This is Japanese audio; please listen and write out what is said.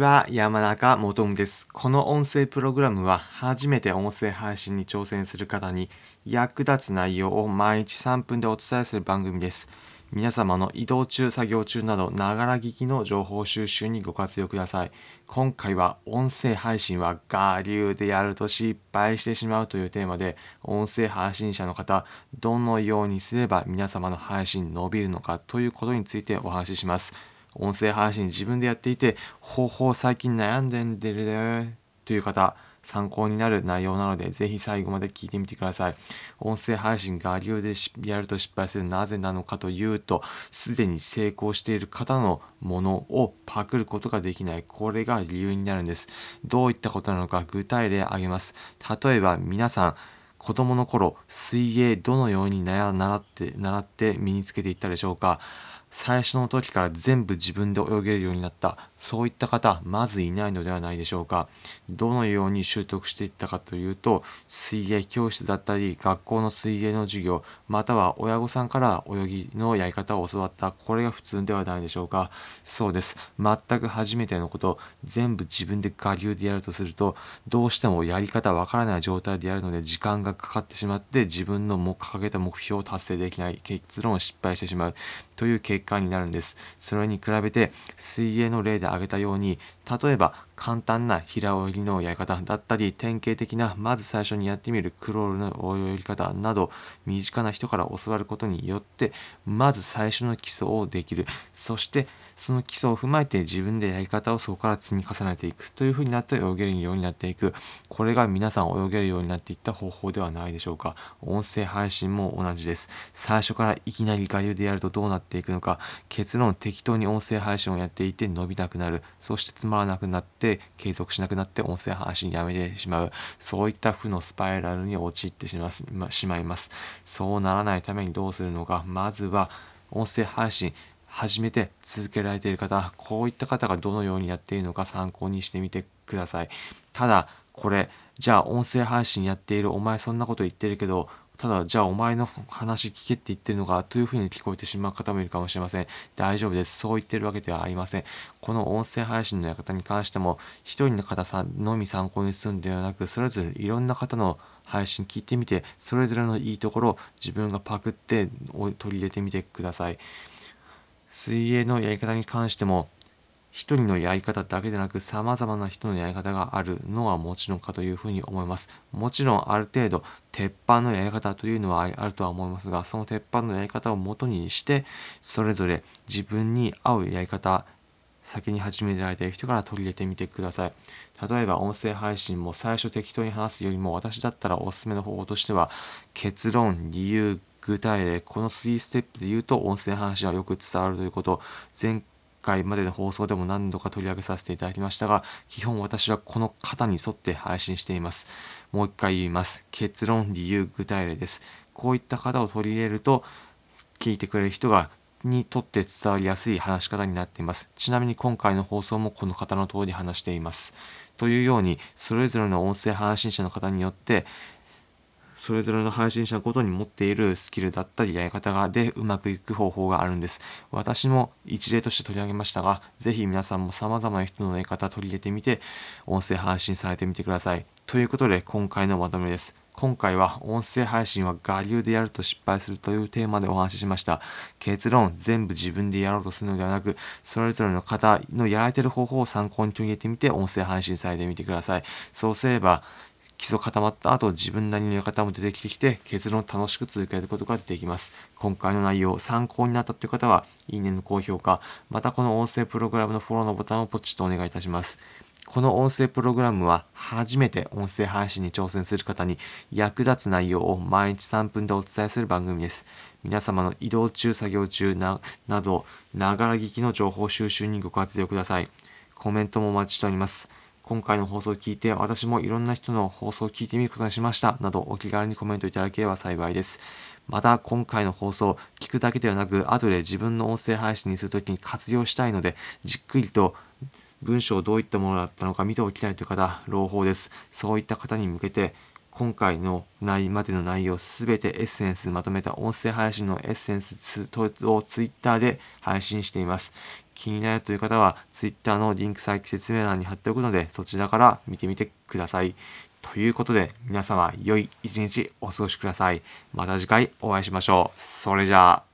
は山中元夢です。この音声プログラムは初めて音声配信に挑戦する方に役立つ内容を毎日3分でお伝えする番組です。皆様の移動中、作業中など、ながら聞きの情報収集にご活用ください。今回は音声配信は我流でやると失敗してしまうというテーマで、音声配信者の方、どのようにすれば皆様の配信伸びるのかということについてお話しします。音声配信自分でやっていて、方法最近悩んでんでるよという方、参考になる内容なので、ぜひ最後まで聞いてみてください。音声配信が理由でやると失敗するなぜなのかというと、すでに成功している方のものをパクることができない。これが理由になるんです。どういったことなのか具体例挙げます。例えば皆さん、子供の頃、水泳どのように習って、習って身につけていったでしょうか最初の時から全部自分で泳げるようになった。そういった方まずいないのではないでしょうか。どのように習得していったかというと水泳教室だったり学校の水泳の授業または親御さんから泳ぎのやり方を教わった。これが普通ではないでしょうか。そうです。全く初めてのこと。全部自分で我流でやるとするとどうしてもやり方わからない状態でやるので時間がかかってしまって自分の掲げた目標を達成できない。結論を失敗してしまう。という結果になるんです。それに比べて水泳の例で挙げたように例えば簡単な平泳ぎのやり方だったり典型的なまず最初にやってみるクロールの泳ぎ方など身近な人から教わることによってまず最初の基礎をできる。そしてその基礎を踏まえて自分でやり方をそこから積み重ねていくというふうになって泳げるようになっていく。これが皆さん泳げるようになっていった方法ではないでしょうか。音声配信も同じです。最初からいきなり我流でやるとどうなっていくのか。結論適当に音声配信をやっていて伸びなくなる。そしてつまらなくなってで継続しなくなって音声配信やめてしまう。そういった負のスパイラルに陥ってしましまいます。そうならないためにどうするのか。まずは音声配信始めて続けられている方。こういった方がどのようにやっているのか参考にしてみてください。ただこれじゃあ音声配信やっているお前そんなこと言ってるけどただ、じゃあお前の話聞けって言ってるのかというふうに聞こえてしまう方もいるかもしれません。大丈夫です。そう言ってるわけではありません。この音声配信のやり方に関しても、一人の方さんのみ参考にするんではなく、それぞれいろんな方の配信聞いてみて、それぞれのいいところを自分がパクって取り入れてみてください。水泳のやり方に関しても、一人のやり方だけでなく様々な人のやり方があるのはもちろんかというふうに思います。もちろんある程度鉄板のやり方というのはあるとは思いますが、その鉄板のやり方を元にして、それぞれ自分に合うやり方、先に始められている人から取り入れてみてください。例えば音声配信も最初適当に話すよりも私だったらおすすめの方法としては結論、理由、具体例、この3ステップで言うと音声配信はよく伝わるということ、前回までの放送でも何度か取り上げさせていただきましたが、基本私はこの型に沿って配信しています。もう一回言います。結論、理由、具体例です。こういった型を取り入れると、聞いてくれる人がにとって伝わりやすい話し方になっています。ちなみに今回の放送もこの方の通り話しています。というように、それぞれの音声配信者の方によって、それぞれの配信者ごとに持っているスキルだったりやり方がでうまくいく方法があるんです。私も一例として取り上げましたが、ぜひ皆さんも様々な人のやり方を取り入れてみて、音声配信されてみてください。ということで今回のまとめです。今回は音声配信は我流でやると失敗するというテーマでお話ししました。結論、全部自分でやろうとするのではなく、それぞれの方のやられている方法を参考に取り入れてみて音声配信されてみてください。そうすれば、基礎固まった後、自分なりのやり方も出てきてきて、結論を楽しく続けることができます。今回の内容、参考になったという方は、いいねの高評価、またこの音声プログラムのフォローのボタンをポチッとお願いいたします。この音声プログラムは初めて音声配信に挑戦する方に役立つ内容を毎日3分でお伝えする番組です。皆様の移動中、作業中ななど、ながら聞きの情報収集にご活用ください。コメントもお待ちしております。今回の放送を聞いて私もいろんな人の放送を聞いてみることにしましたなどお気軽にコメントいただければ幸いです。また今回の放送聞くだけではなく後で自分の音声配信にするときに活用したいのでじっくりと文章どういったものだったのか見ておきたいという方朗報です。そういった方に向けて今回の内までの内容すべてエッセンスまとめた音声配信のエッセンスを Twitter で配信しています。気になるという方は Twitter のリンク先説明欄に貼っておくのでそちらから見てみてください。ということで皆様良い一日お過ごしください。また次回お会いしましょう。それじゃあ。